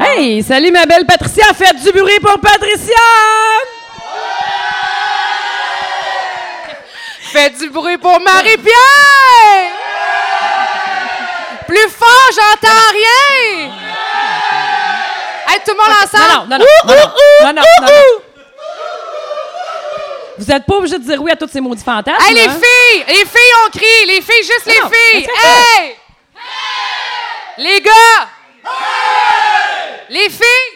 Hey, salut ma belle Patricia, faites du bruit pour Patricia! Ouais! Faites du bruit pour Marie-Pierre! Plus fort, j'entends rien! Hey, tout le monde ensemble! Non, non, non, non, non, non, vous n'êtes pas obligé de dire oui à tous ces maudits fantasmes. Hey, les hein? filles! Les filles ont crié! Les filles, juste les filles! Hey! Les gars! Les filles!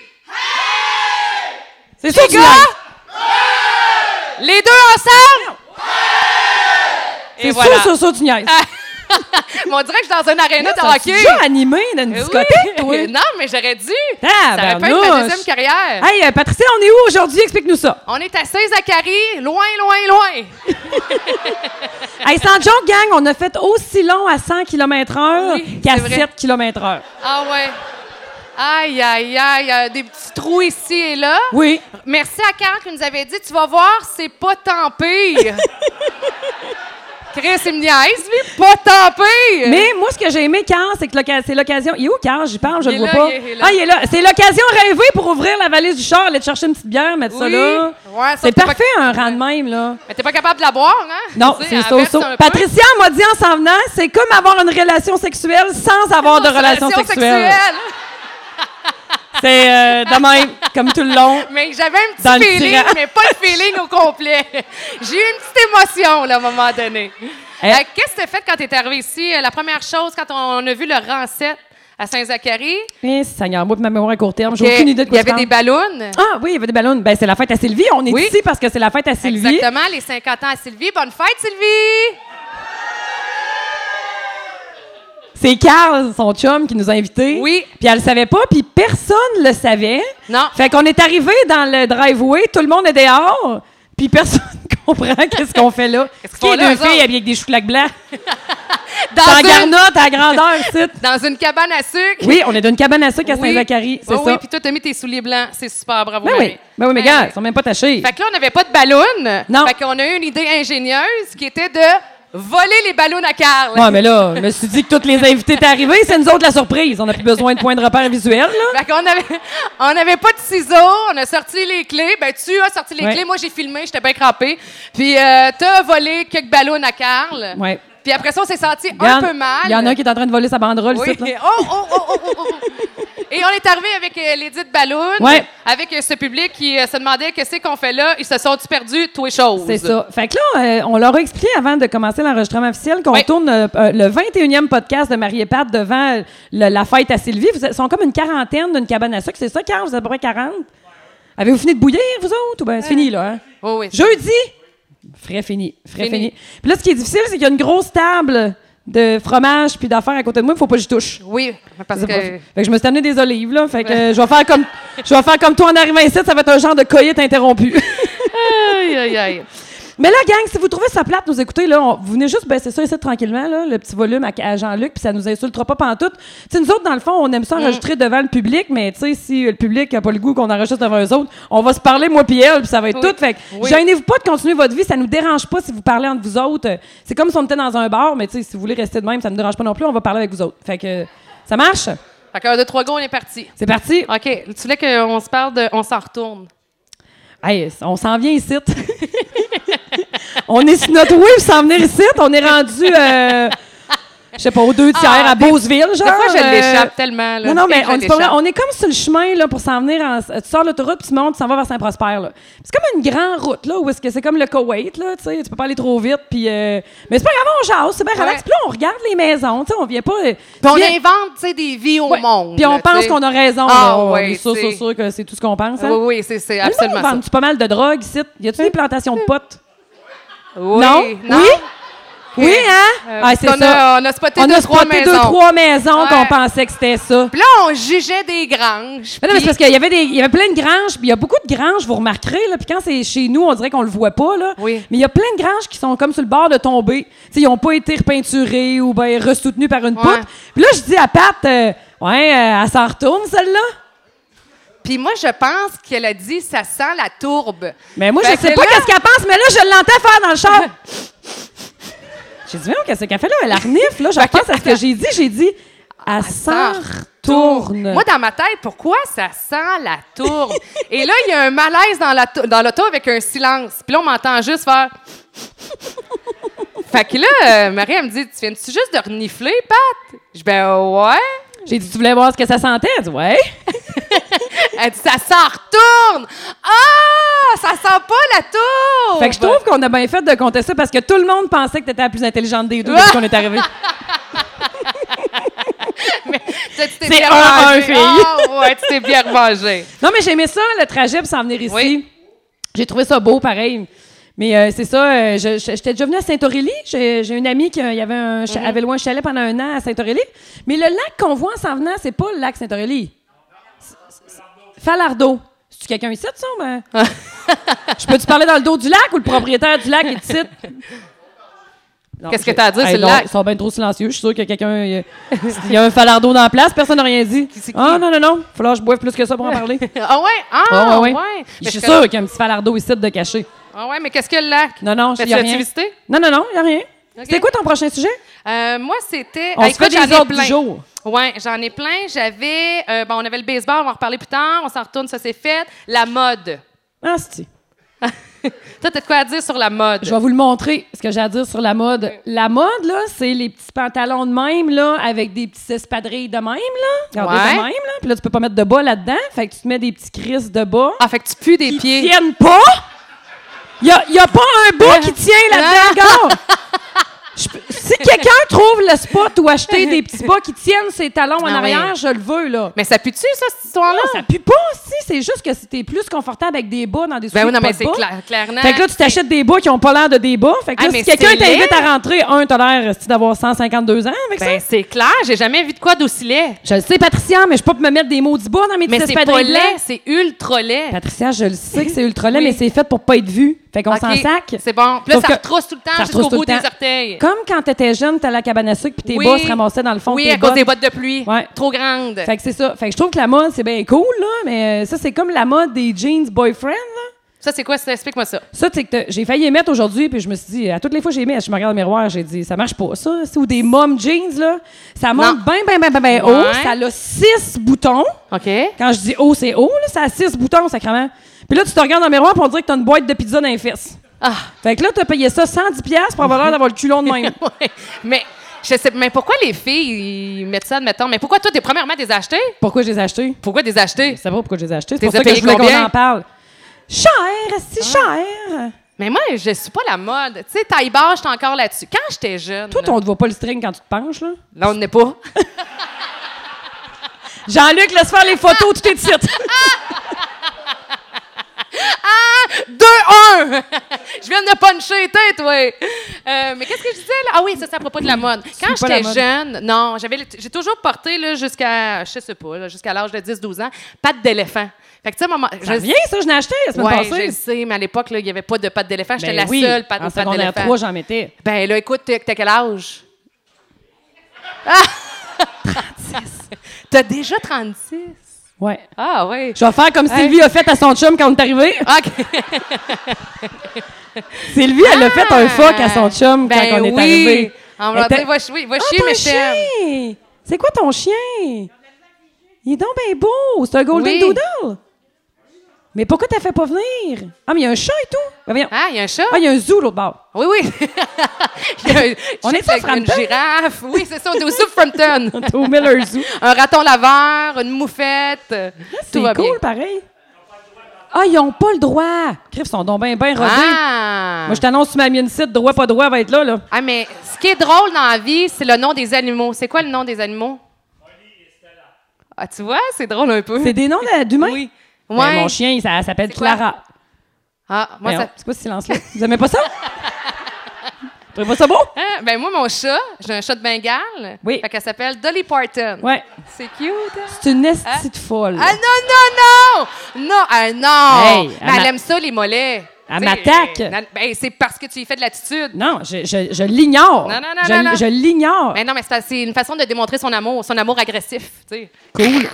C'est ça, gars! Les deux ensemble! C'est Et sûr, voilà. sûr, sûr, tu niaises. Mais on dirait que je suis dans un aréna de Ça, hockey. tu déjà animé dans une Oui. discothèque, toi? non, mais j'aurais dû. Ah, ça aurait pu être ma deuxième carrière. Hey, euh, Patricia, on est où aujourd'hui? Explique-nous ça. On est à Saint-Zacharie, loin, loin, loin. Hey, sans joke, gang, on a fait aussi long à 100 km/h Oui, qu'à c'est vrai. 7 km/h. Ah ouais. Aïe, aïe, aïe, euh, des petits trous ici et là. Oui. Merci à Carl qui nous avait dit, tu vas voir, c'est pas tant pire. Chris, il me niaise, lui, pas tant pire. Mais moi, ce que j'ai aimé, Carl, c'est que c'est l'occasion. Il est où, Carl? J'y parle, je le vois là, pas. il est là. Ah, il est là. C'est l'occasion rêvée pour ouvrir la valise du char, aller te chercher une petite bière, mettre ça Oui. là. Ouais, sauf c'est parfait, pas- un rang de même, là. Mais t'es pas capable de la boire, hein? Non, c'est ça, ça. Patricia m'a dit en s'en venant, c'est comme avoir une relation sexuelle sans avoir de relation sexuelle. C'est euh, de même, comme tout le long. Mais j'avais un Dans petit feeling, mais pas le feeling au complet. J'ai eu une petite émotion, là, à un moment donné. Eh. Euh, Qu'est-ce que tu as fait quand tu es arrivé ici? Euh, La première chose, quand on a vu le 7 à Saint-Zacharie, Eh, Seigneur, moi, ma mémoire à court terme, j'ai aucune idée de il y quoi avait des ballons? Ah oui, il y avait des ballons. Ben, c'est la fête à Sylvie. On est Oui. ici parce que c'est la fête à Sylvie. Exactement, les 50 ans à Sylvie. Bonne fête, Sylvie! C'est Carl, son chum, qui nous a invités. Oui. Puis elle le savait pas, puis personne le savait. Non. Fait qu'on est arrivé dans le driveway, tout le monde est dehors, puis personne comprend qu'est-ce qu'on fait là. Qu'est-ce font là, deux eux filles habillées avec des chocolats blancs? Dans T'en une, garnotte à grandeur, dans une cabane à sucre. Oui, on est d'une cabane à sucre à Oui. Saint-Zacharie, c'est Oui, ça. Oui, puis toi, t'as mis tes souliers blancs. C'est super, bravo, ben oui, ben oui, mais gars, ils sont même pas tachés. Fait que là, on n'avait pas de ballon. Non. Fait qu'on a eu une idée ingénieuse qui était de voler les ballons à Carl. Ouais, mais là, je me suis dit que tous les invités étaient arrivés, c'est nous autres la surprise. On n'a plus besoin de points de repère visuel, là. Fait qu'on avait, on n'avait pas de ciseaux, on a sorti les clés. Ben, tu as sorti les Ouais. clés, moi j'ai filmé, j'étais bien crampée. Puis, euh, t'as volé quelques ballons à Carl. Ouais. Puis après ça, on s'est senti un peu mal. Il y en a un qui est en train de voler sa banderole, Oui. là. Oh, oh, oh, oh, oh, oh, oh. Et on est arrivé avec euh, les dites ballons, Ouais. avec euh, ce public qui euh, se demandait qu'est-ce qu'on fait là. Ils se sont perdus, tout les choses. C'est ça. Fait que là, euh, on leur a expliqué avant de commencer l'enregistrement officiel qu'on Oui. tourne euh, euh, le 21e podcast de Marie et Pat devant euh, le- la fête à Sylvie. Vous êtes- sont comme une quarantaine d'une cabane à sucre. C'est ça, Carl? Vous êtes à peu près 40? Avez-vous fini de bouillir, vous autres? Ou ben, c'est fini, là, hein? Oh, oui. Jeudi? Frais fini. Frais Fini. fini. Puis là, ce qui est difficile, c'est qu'il y a une grosse table de fromage puis d'affaires à côté de moi. Il faut pas que j'y touche. Oui, parce C'est que. Fait que je me suis amené des olives, là. Fait que euh, je vais faire comme je vais faire comme toi en arrivant ici, ça va être un genre de coït interrompu. Aïe, aïe, aïe. Mais là, gang, si vous trouvez ça plate, nous écouter, là, on- vous venez juste baisser ça ici tranquillement, là, le petit volume à, à Jean-Luc, puis ça nous insultera pas pantoute. Tu sais, nous autres, dans le fond, on aime ça enregistrer devant le public, mais tu sais, si le public n'a pas le goût qu'on enregistre devant eux autres, on va se parler, moi puis elle, puis ça va être Oui. tout. Fait que Oui. gênez-vous pas de continuer votre vie, ça nous dérange pas si vous parlez entre vous autres. C'est comme si on était dans un bar, mais tu sais, si vous voulez rester de même, ça nous dérange pas non plus, on va parler avec vous autres. Fait que ça marche? Fait qu'un, deux, trois go, on est parti. C'est parti? OK. Tu voulais qu'on se parle de. On s'en retourne. Hey, on s'en vient ici. on est sur notre wave s'en venir ici. On est rendu, euh, je sais pas, aux deux tiers Ah, à des- Beauceville, genre. Des fois, je euh, l'échappe tellement. Là. Non, non, mais on, est comme sur le chemin là, pour s'en venir. En, tu sors l'autoroute, puis tu montes, tu s'en vas vers Saint-Prosper. C'est comme une grande route, là, où est-ce que c'est comme le Koweït, là, tu sais, tu peux pas aller trop vite, puis... euh, mais c'est pas grave, on jase, c'est bien relax. Puis là, on regarde les maisons, tu sais, on vient pas... euh, Puis on tu invente, tu sais, des vies au Ouais. monde. Puis on tu pense qu'on a raison, Ah, là. On ouais, est sûr, tu sûr, sûr que c'est tout ce qu'on pense, hein. Oui, oui, c'est, absolument ça. on vend-tu pas mal de drogue ici? Y a-tu des plantations de potes? Oui. Non? Non? Oui? Oui, hein? Euh, ah, c'est qu'on ça. a- on a spoté on deux, a trois deux, maisons. trois maisons Ouais. qu'on pensait que c'était ça. Puis là, on jugeait des granges. Mais non, mais c'est parce qu'il y avait des, il y avait plein de granges, puis il y a beaucoup de granges, vous remarquerez, là, puis quand c'est chez nous, on dirait qu'on le voit pas, là. Oui. Mais il y a plein de granges qui sont comme sur le bord de tomber. Sais, ils ont pas été repeinturés ou ben ressoutenus par une poutre. Puis là, je dis à Pat, euh, ouais, euh, elle s'en retourne, celle-là. Puis moi, je pense qu'elle a dit ça sent la tourbe. Mais moi, Fait je sais pas là- qu'est-ce qu'elle pense, mais là, je l'entends faire dans le char. J'ai dit, voyons, qu'est-ce qu'elle fait là? Elle renifle, là. Je que- repense à ce que j'ai dit. J'ai dit, elle Elle s'en s'en tourne. Moi, dans ma tête, pourquoi ça sent la tourne? Et là, il y a un malaise dans la tou- dans l'auto avec un silence. Puis là, on m'entend juste faire. fait que là, euh, Marie, elle me dit Tu viens-tu juste de renifler, Pat? Je dis Ben ouais. J'ai dit, tu voulais voir ce que ça sentait? Elle dit, ouais. Elle dit Ça s'en retourne! Ah! Ça sent pas la tourne! Fait que je trouve qu'on a bien fait de compter ça parce que tout le monde pensait que t'étais la plus intelligente des deux depuis qu'on est arrivé. C'est bien un, un, fille. Ah, ouais, tu t'es bien. Non, mais j'ai aimé ça, le trajet pour s'en venir ici. Oui. J'ai trouvé ça beau, pareil. Mais euh, c'est ça, euh, je- je- j'étais déjà venue à Saint-Aurélie. J'ai j'ai une amie qui euh, y avait, un, cha- Mhm. avait loué un chalet pendant un an à Saint-Aurélie. Mais le lac qu'on voit en s'en venant, c'est pas le lac Saint-Aurélie. Falardeau. C'est-tu quelqu'un ici, ça? Ben? je peux-tu parler dans le dos du lac ou le propriétaire du lac est ici? Non, Qu'est-ce que t'as à dire Hey, sur le non, lac? Ils sont bien trop silencieux. Je suis y a quelqu'un. Il y a- il y a un falardeau dans la place, personne n'a rien dit. c'est qui? Ah, non, non, non. Il va falloir que je boive plus que ça pour en parler. Ah ouais? Ah, Ah, ouais, ouais. ouais. Mais Je suis que- sûre qu'il y a un petit falardeau ici de caché. Ah ouais, mais qu'est-ce que le lac? Non, non, il y a rien. visité? Non, non, non, il n'y a rien. C'était quoi ton prochain sujet? Euh, moi, c'était. On Ah, se fait écoute, des ordres plein. du jour. Ouais, j'en ai plein. J'avais. euh, bon, on avait le baseball, on va en reparler plus tard. On s'en retourne, ça c'est fait. La mode. Ah, c'est Toi, t'as de quoi à dire sur la mode? Je vais vous le montrer, ce que j'ai à dire sur la mode. La mode, là, c'est les petits pantalons de même, là, avec des petits espadrilles de même, là. Regardez Ouais. de même, là. Puis là, tu peux pas mettre de bas là-dedans. Fait que tu te mets des petits crisses de bas. Ah, fait que tu pues des qui pieds. tiennent pas. Il y a, a pas un bas qui tient là-dedans. Je si quelqu'un trouve le spot où acheter des petits bas qui tiennent ses talons en Ah oui. arrière, je le veux, là. Mais ça pue-tu, ça, cette histoire-là? Non, ça pue pas, si. C'est juste que c'était plus confortable avec des bas dans des Ben oui, non, mais c'est clair, clairement. Fait que là, tu t'achètes des bas qui ont pas l'air de des bas. Fait que Ah, là, si quelqu'un t'invite à rentrer, un, t'as l'air d'avoir 152 ans avec Ben, ça? c'est clair, j'ai jamais vu de quoi d'aussi laid. Je le sais, Patricia, mais je peux pas me mettre des maudits bas dans mes Mais petits c'est pas espadrilles laid, c'est ultra laid. Patricia, je le sais que c'est ultra laid, Oui. mais c'est fait pour pas être vu. Fait qu'on s'en sac. C'est bon. Puis là, Sauf ça retrousse tout le temps ça jusqu'au bout des orteils. Comme quand t'étais jeune, t'allais à la cabane à sucre puis tes Oui. bas se ramassaient dans le fond Oui, de tes à cause bottes. des bottes de pluie. Ouais. Trop grandes. Fait que c'est ça. Fait que je trouve que la mode, c'est bien cool, là, mais euh, ça, c'est comme la mode des jeans boyfriend, là. Ça, c'est quoi? ça? Explique-moi ça. Ça, c'est que j'ai failli les mettre aujourd'hui, puis je me suis dit, à toutes les fois que j'ai je me regarde le miroir, j'ai dit, ça marche pas, ça. C'est- Ou des mom jeans, là. Ça monte bien, bien, bien, bien, bien haut. Ça a six boutons. OK. Quand je dis haut, c'est haut, là. Ça a six boutons, sacrément. Puis là, tu te regardes dans le miroir, puis on dirait que t'as une boîte de pizza dans les fesses. Ah. Fait que là, t'as payé ça 110$ piastres pour avoir l'air d'avoir le culon de même. Ouais. Mais, je sais, mais pourquoi les filles ils mettent ça, admettons? Mais pourquoi toi, t'es premièrement des achetés? Pourquoi je les ai achetés? Pourquoi des achetés? Je sais pas pourquoi je les ai achetés. C'est pour ça que je voulais qu'on en parle. Cher, c'est Ah. cher. Mais moi, je suis pas la mode. Tu sais, taille basse, j'étais encore là-dessus. Quand j'étais jeune. Toi, on te voit pas le string quand tu te penches, là? là, on n'est pas. Jean-Luc, laisse faire les photos, tout est de suite. 2-1! je viens de puncher, tête, toi! Euh, mais qu'est-ce que je disais, là? Ah oui, ça, c'est à propos de la mode. Quand j'étais jeune, non, j'avais, j'ai toujours porté, là, jusqu'à, je sais pas, jusqu'à l'âge de 10-12 ans, pattes d'éléphant. Fait que, tu sais, maman. Ça revient, ça, je l'ai acheté la semaine Ouais, je passée. sais, mais à l'époque, il n'y avait pas de pattes d'éléphant. J'étais Ben la oui, seule patte, En secondaire d'éléphant. 3, j'en mettais. Ben là, écoute, t'as t'as quel âge? Ah! 36. T'as déjà 36? Ouais. Ah oui. Je vais faire comme Sylvie a fait à son chum quand on est arrivé. OK. Sylvie, elle a fait un fuck à son chum quand Ben on est oui. arrivé. Va était- dire, va, chier, va chier, mais chien! C'est quoi ton chien? Il est donc bien beau. C'est un golden Oui. doodle. Mais pourquoi t'as fait pas venir? Ah, mais il y a un chat et tout. Ben. Ah, il y a un chat? Ah, il y a un zoo l'autre bord. Oui, oui. Un- On est a une girafe. Oui, c'est ça, on est au Zoo Frampton. Au Miller Zoo. un raton laveur, une moufette. C'est Tout va cool, bien. pareil. Ah, ils ont pas le droit. Criff, ils sont donc bien, bien rodés. Ah. Moi, je t'annonce sur ma mienne site, droit, pas droit, va être là, là. Ah, mais ce qui est drôle dans la vie, c'est le nom des animaux. C'est quoi le nom des animaux? Ah, tu vois, c'est drôle un peu. C'est des noms d'humains? Oui. Ben, Ouais. mon chien, ça s'appelle quoi? Ah, moi, ça. C'est quoi ce silence-là? Vous aimez pas ça? Vous trouvez pas ça beau? Hein? Ben, moi, mon chat, j'ai un chat de Bengale. Oui. Fait qu'elle s'appelle Dolly Parton. Ouais. C'est cute. hein? C'est une estie de folle. Ah non, non, non! Non, ah non! Hey, mais elle aime ça, les mollets. Elle m'attaque. Ben, c'est parce que tu y fais de l'attitude. Non, je, je, je l'ignore. Non, non, non, je, non, non. je l'ignore. Mais non, mais c'est une façon de démontrer son amour, son amour agressif, tu sais. Cool.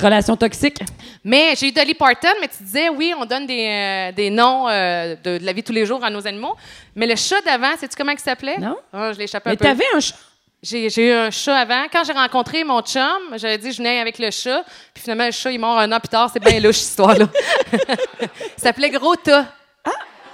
Relation toxique. Mais j'ai eu Dolly Parton, mais tu disais, oui, on donne des, euh, des noms euh, de, de la vie de tous les jours à nos animaux. Mais le chat d'avant, sais-tu comment il s'appelait? Non. Ah, je l'ai échappé un Mais peu. t'avais un chat? J'ai eu un chat avant. Quand j'ai rencontré mon chum, j'avais dit je venais avec le chat. Puis finalement, le chat, il est mort un an plus tard. C'est bien louche, cette histoire-là. il s'appelait Gros Tas. Ah!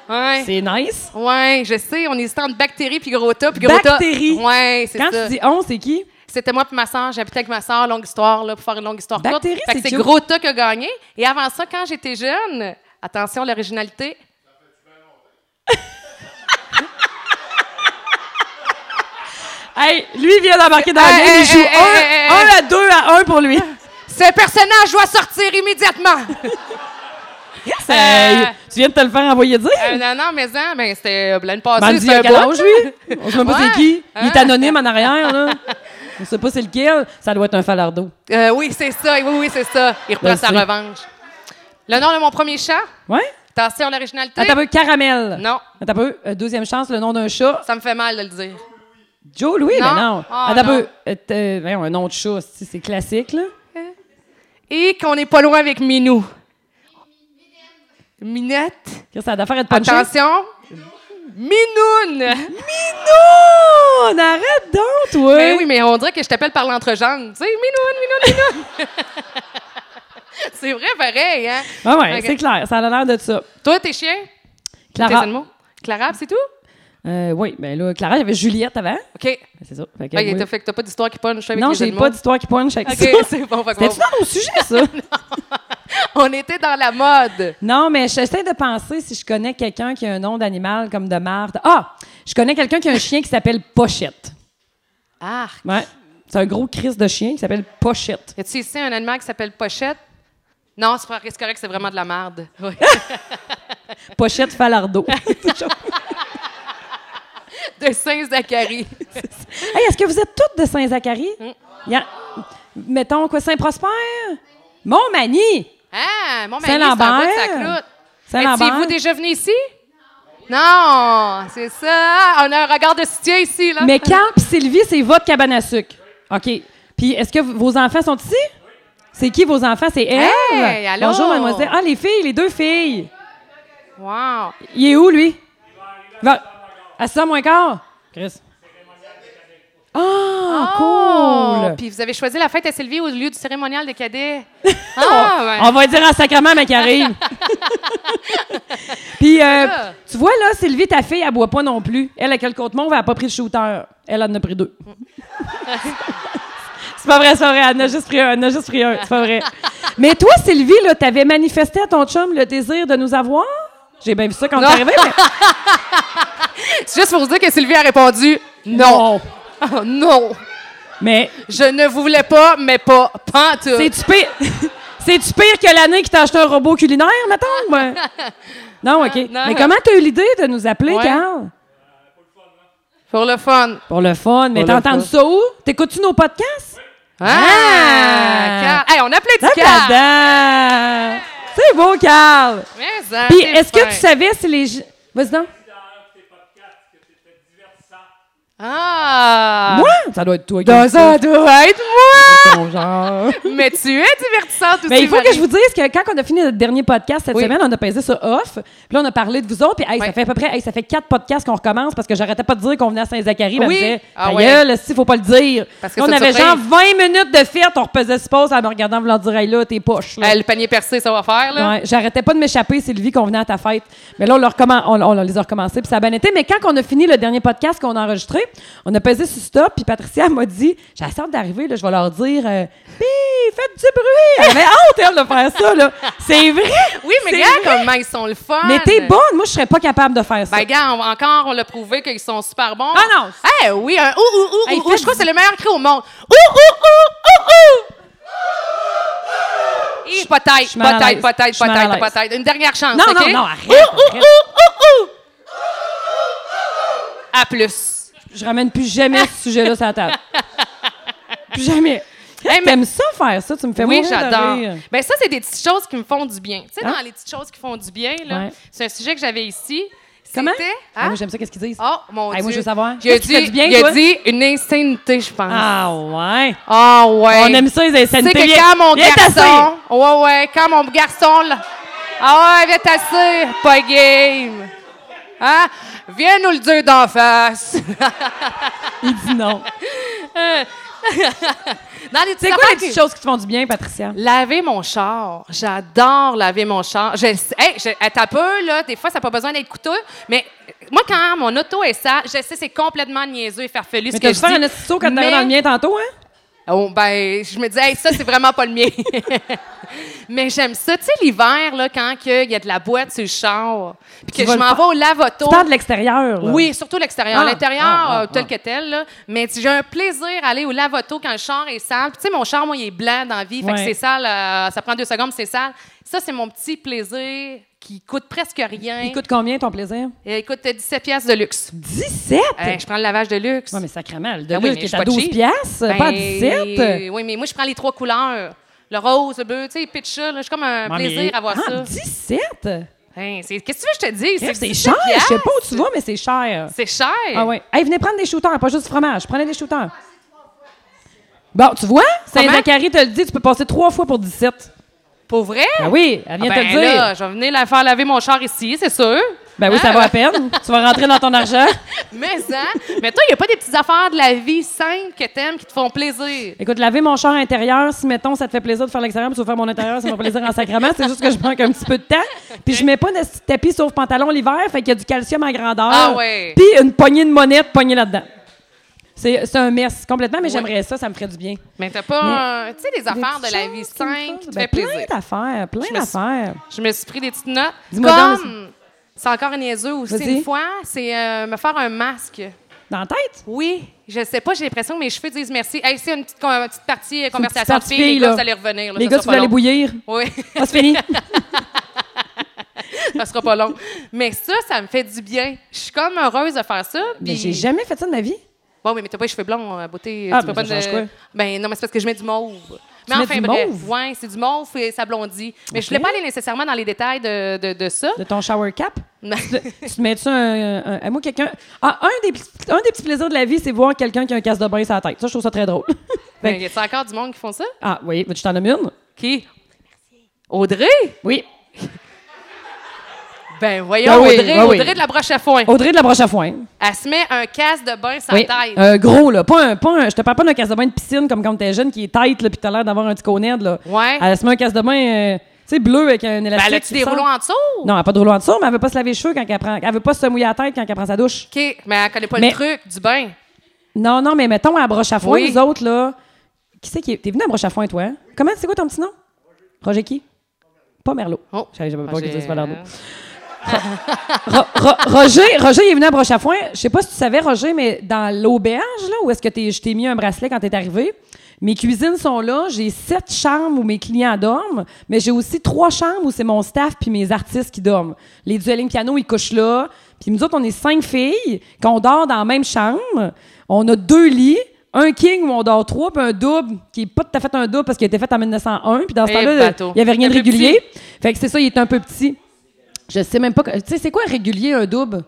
Ouais. C'est nice. Ouais, je sais. On hésitait entre bactéries puis gros tas. Puis gros tas. Bactéries? Ouais, c'est Quand ça. tu dis on, c'est qui? C'était moi puis ma soeur. J'habitais avec ma soeur, longue histoire, là, pour faire une longue histoire courte. Que c'est gros tas qui a gagné. Et avant ça, quand j'étais jeune, attention, l'originalité. Hey, lui il vient d'embarquer dans la game. hey, Il joue hey, hey, hey, 1 à 2 à 1 pour lui. Ce personnage doit sortir immédiatement. Ça, Euh. Tu viens de te le faire envoyer dire? Euh, non, non, mais ça, ben, c'était euh, l'année passée. C'était à un quel âge, lui? On sait même pas Ouais. c'est qui. Il est Hein? anonyme en arrière, là. On sait pas c'est lequel. Ça doit être un falardeau. Euh, oui, c'est ça. Oui, oui, c'est ça. Il reprend sa revanche. Le nom de mon premier chat? Ouais? Attention, l'originalité. Attends un peu, caramel. Non, Attends un peu, euh, deuxième chance, le nom d'un chat. ça me fait mal de le dire. Joe Louis, Non. mais non. Ah, Attends un non. peu, euh, euh, voyons, un nom de chat, c'est classique, là. Et qu'on n'est pas loin avec Minou. Minette. Ça a d'affaire être punché? Attention. Minoune. Non! Arrête donc, toi! Ben oui, mais on dirait que je t'appelle par l'entrejambe. Tu sais, Minoune, Minoune, Minoune. c'est vrai, pareil, hein? Ah ouais, c'est clair, ça a l'air de ça. Toi, tes chiens? Tes Clara. Clara, c'est tout? Euh, oui, ben là, Clara, il y avait Juliette avant. OK. Ben, C'est ça. Fait que, OK, oui. t'as fait que t'as pas d'histoire qui punch avec Non, j'ai pas d'histoire qui pointe chaque OK, ça. c'est bon. C'était-tu dans nos sujets, ça? On était dans la mode. non, mais j'essaie de penser si je connais quelqu'un qui a un nom d'animal comme de marde. Ah! Je connais quelqu'un qui a un chien qui s'appelle Pochette. Ah, Ouais. C'est un gros crise de chien qui s'appelle Pochette. y a-tu ici un animal qui s'appelle Pochette? Non, c'est correct, c'est vraiment de la merde. Oui. Pochette Falardeau. De Saint-Zacharie. hey, est-ce que vous êtes toutes de Saint-Zacharie? A- Mettons quoi, Saint-Prosper? Montmagny! Ah, mon mari, c'est un Saint-Lambert. Saint-Lambert. Êtes-vous déjà venu ici? Non, c'est ça. On a un regard de soutien ici, là. Mais Carl et Sylvie, c'est votre cabane à sucre. OK. Puis est-ce que vos enfants sont ici? C'est qui vos enfants? C'est Eve? Hey, allô? Bonjour, mademoiselle. Ah, les filles, les deux filles. Wow. Il est où, lui? Il va... À 6 moins quart? Chris. Ah, Oh, cool. Puis vous avez choisi la fête à Sylvie au lieu du cérémonial des cadets. Ah, ouais. On va dire en sacrement, mais qui arrive. Puis, euh, ça. tu vois, là, Sylvie, ta fille, elle boit pas non plus. Elle, avec le côte montre elle n'a pas pris le shooter. Elle en a pris deux. c'est pas vrai, c'est pas vrai. Elle en a juste pris un. Elle en a juste pris un. C'est pas vrai. Mais toi, Sylvie, là, t'avais manifesté à ton chum le désir de nous avoir? J'ai bien vu ça quand t'es Non. arrivé, mais... C'est juste pour vous dire que Sylvie a répondu non. Oh, non. Mais Je ne voulais pas, mais pas pantoute. c'est-tu pire... C'est-tu pire que l'année qui t'a acheté un robot culinaire, mettons? Non, OK. Non. Mais comment t'as eu l'idée de nous appeler, Ouais. Carl? Pour le fun. Pour le fun. Mais t'as entendu ça où? T'écoutes-tu nos podcasts? Ah! Ah! Carl. Hey, on applaudit Carl. C'est beau, Carl. Mais ça, Puis, est-ce que tu savais si les... Vas-y donc. Ah! Moi? Ça doit être toi Ben, ça doit être moi! Ton genre. Mais tu es divertissante aussi, Mais il faut que je vous dise que quand on a fini notre dernier podcast cette Oui. semaine, on a pesé sur off. Puis là, on a parlé de vous autres. Puis hey, ça fait à peu près, hey, ça fait quatre podcasts qu'on recommence parce que j'arrêtais pas de dire qu'on venait à Saint-Zacharie. Puis Oui. elle me disait, Ah ouais. si, faut pas le dire. Parce que Là, on avait genre 20 minutes de fête. On repesait ce pause en me regardant, vouloir dire, hey, là, t'es poche. là. Euh, le panier percé, ça va faire, là? Ouais, j'arrêtais pas de m'échapper, Sylvie, qu'on venait à ta fête. Mais là, on, l'a recommen- on, on les a recommencés, puis ça a bien été. Mais quand on a fini le dernier podcast qu'on a enregistré, on a pesé sur stop, puis Patricia m'a dit J'ai hâte d'arriver, là, je vais leur dire euh, faites du bruit Elle avait honte, elle, de faire ça, là. C'est vrai Oui, mais vrai. comment ils sont le fun. Mais t'es bonne, moi, je serais pas capable de faire ça. Ben, gars, encore, on l'a prouvé qu'ils sont super bons. Ah non. Eh oui, un ouh, ouh, ouh, Hey, ouh, Je crois que c'est le meilleur cri au monde. Ouh, ouh, ouh, ouh, ouh. Peut-être, peut-être, peut-être, peut-être, peut-être. Une dernière chance, non, OK? non, non, arrête. Ouh, ouh, ouh, ouh, ouh. À plus. Je ramène plus jamais ce sujet-là sur la table. plus jamais. Hey, mais- T'aimes ça faire ça? Tu me fais Oui, mourir de j'adore. Ben ça, c'est des petites choses qui me font du bien. Tu sais, Hein? dans les petites choses qui font du bien, là, Ouais. c'est un sujet que j'avais ici. Comment? Ah, Hein? moi, j'aime ça, qu'est-ce qu'ils disent? Oh, mon Hey, Dieu. moi, je veux savoir. Il a dit, du bien, il a toi? dit une insanité, je pense. Ah, ouais. Ah ouais. On aime ça, les Tu sais insanités. que Viens- quand mon garçon... Ouais, ouais, quand mon garçon... là- Ah ouais, viens t'asseoir. Pas game. Hein? Viens nous le dire d'en face. Il dit non. C'est quoi les petites choses qui te font du bien, Patricia? Laver mon char. J'adore laver mon char. Je, hey, je, peu, là. Des fois, ça n'a pas besoin d'être coûteux. Mais moi, quand mon auto est sale, je sais, c'est complètement niaiseux et farfelu ce Mais que t'as je fait dis. un quand Mais- dans le mien tantôt, hein? Oh, ben, je me disais, hey, ça, c'est vraiment pas le mien. Mais j'aime ça. Tu sais, l'hiver, là, quand il y a de la boîte sur le char, puis que je m'en vais au lave-auto. Tu parles de l'extérieur, là. Oui, surtout l'extérieur. Ah, L'intérieur, ah, ah, euh, tel que tel, là. Mais j'ai un plaisir à aller au lave-auto quand le char est sale. Puis, Tu sais, mon char, moi, il est blanc dans la vie. Fait que c'est sale. euh, ça prend deux secondes, c'est sale. Ça, c'est mon petit plaisir qui coûte presque rien. Il coûte combien, ton plaisir? Euh, il coûte 17 pièces de luxe. 17? Hey, je prends le lavage de luxe. Ouais, mais sacrément. Le Ah oui, luxe qui je suis est à pas 12 cheap. piastres, Ben, pas à 17? Oui, mais moi, je prends les trois couleurs. Le rose, le bleu, tu sais, pitch là. J'ai comme un plaisir mais- à voir ah, ça. 17? Hein, c'est- Qu'est-ce que tu veux que je te dise? C'est 17 cher. Je sais pas où tu vas, mais c'est cher. C'est cher. Ah ouais. Hey, venez prendre des shooters, pas juste du fromage. Prenez des shooters. Bon, tu vois? Saint-Zachary te le dit, tu peux passer trois fois pour 17. Pour vrai? Ben oui, elle vient Ah te ben le dire. là, je vais venir la faire laver mon char ici, c'est sûr. Ben oui, Hein? ça va à peine. tu vas rentrer dans ton argent. Mais ça. Mais toi, il n'y a pas des petites affaires de la vie simples que t'aimes qui te font plaisir? Écoute, laver mon char intérieur, si mettons ça te fait plaisir de faire l'extérieur, puis tu veux faire mon intérieur, ça me fait plaisir en sacrement. C'est juste que je manque un petit peu de temps. Puis je mets pas de tapis sauf pantalon l'hiver, fait qu'il y a du calcium à grandeur. Ah ouais. Puis une poignée de monnaie poignée là-dedans. C'est un mess complètement, mais Ouais. j'aimerais ça, ça me ferait du bien. Mais t'as pas, euh, tu sais, des affaires de la vie qui te ben, fait plaisir. Plein d'affaires, plein d'affaires. Je me suis pris des petites notes. Comme, c'est encore un niaiseux aussi une fois, c'est euh, me faire un masque. Dans la tête? Oui, je sais pas, j'ai l'impression que mes cheveux disent merci. Hey, c'est une petite, une petite partie euh, une conversation petite de partie filles. Les gars, vous allez revenir. là, Les ça gars, tu veux aller long. bouillir? Oui, Ah, c'est fini. ça sera pas long. Mais ça, ça me fait du bien. Je suis comme heureuse de faire ça. mais j'ai jamais fait ça de ma vie. Bon, oui, mais t'as pas les cheveux blonds, euh, beauté. Ah, tu peux pas ça change quoi? Ben non, mais c'est parce que je mets du mauve. Mais mets enfin, du bref. mauve? Ouais, c'est du mauve et ça blondit. Mais je voulais pas aller nécessairement dans les détails de, de, de ça. De ton shower cap? Mais- tu te mets-tu un, un- un- Moi, quelqu'un. Ah, un des, petits- un des petits plaisirs de la vie, c'est voir quelqu'un qui a un casse de bain sur la tête. Ça, je trouve ça très drôle. Fait Ben, y a encore du monde qui font ça? ah, oui, veux-tu t'en nommer une? Qui? Audrey? Oui. Ben voyons, Ben oui, Audrey, ben oui. Audrey de la broche à foin. Audrey de la broche à foin. Elle se met un casque de bain sur Oui. tête. Un gros, là. Pas un, pas un- je te parle pas d'un casse de bain de piscine comme quand t'es jeune qui est tête, là, puis t'as l'air d'avoir un petit coned, là. Ouais. Elle se met un casse de bain, euh, tu sais, bleu avec un Ben, élastique. elle a-tu des rouleaux en dessous? Non, elle a pas de rouleau en dessous, mais elle veut pas se laver les cheveux quand elle prend. Elle veut pas se mouiller la tête quand elle prend sa douche. OK, mais elle connaît pas Mais- le truc du bain. Non, non, mais mettons à la broche à foin, nous autres, là. Qui c'est qui est. T'es venu à la broche à foin, toi, hein? Comment, c'est quoi ton petit nom? Roger qui? Pas Merlot. Oh. J'avais pas Roger, que euh, Ro- Ro- Roger, Roger, il est venu à broche à foin. Je sais pas si tu savais, Roger, mais dans l'auberge, là, où est-ce que je t'ai mis un bracelet quand t'es arrivé, mes cuisines sont là. J'ai sept chambres où mes clients dorment, mais j'ai aussi trois chambres où c'est mon staff puis mes artistes qui dorment. Les dueling piano, ils couchent là. Puis nous autres, on est cinq filles qu'on dort dans la même chambre. On a deux lits. Un king où on dort trois, puis un double qui est pas tout à fait un double parce qu'il a été fait en 1901. Puis dans ce Eh, temps-là, il y avait rien de régulier. Fait que c'est ça, il est un peu petit. Je sais même pas. Tu sais, c'est quoi un régulier, un double?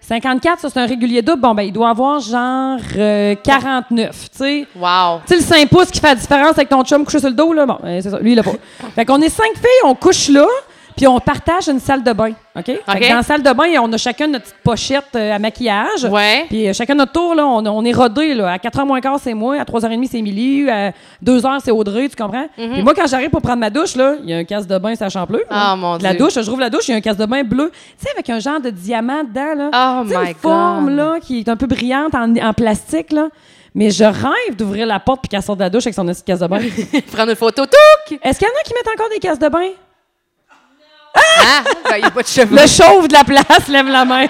54, ça, c'est un régulier double? Bon, ben, il doit avoir genre euh, 49, tu sais. Wow. Tu sais, le 5 pouces qui fait la différence avec ton chum couché sur le dos, là. Bon, euh, c'est ça. Lui, il l'a pas. fait qu'on est cinq filles, on couche là, puis on partage une salle de bain. OK? Dans la salle de bain, on a chacun notre petite pochette euh, à maquillage. Ouais. Puis euh, chacun notre tour, là, on, on est rodé, là. À 4h moins quart, c'est moi. À 3h30, c'est Émilie. À 2h, c'est Audrey, tu comprends? Puis moi, quand j'arrive pour prendre ma douche, là, il y a un casse de bain, ça champleur. Ah, mon La Dieu. douche, je rouvre la douche, il y a un casse de bain bleu. Tu sais, avec un genre de diamant dedans, là. Oh my une forme, God. là, qui est un peu brillante en, en plastique, là. Mais je rêve d'ouvrir la porte puis qu'elle sorte de la douche avec son petite casse de bain. Prendre une photo, touc! Est-ce qu'il y en a qui mettent encore des casses de bain? Ben, il n'y a pas de cheveux. Le chauve de la place, lève la main.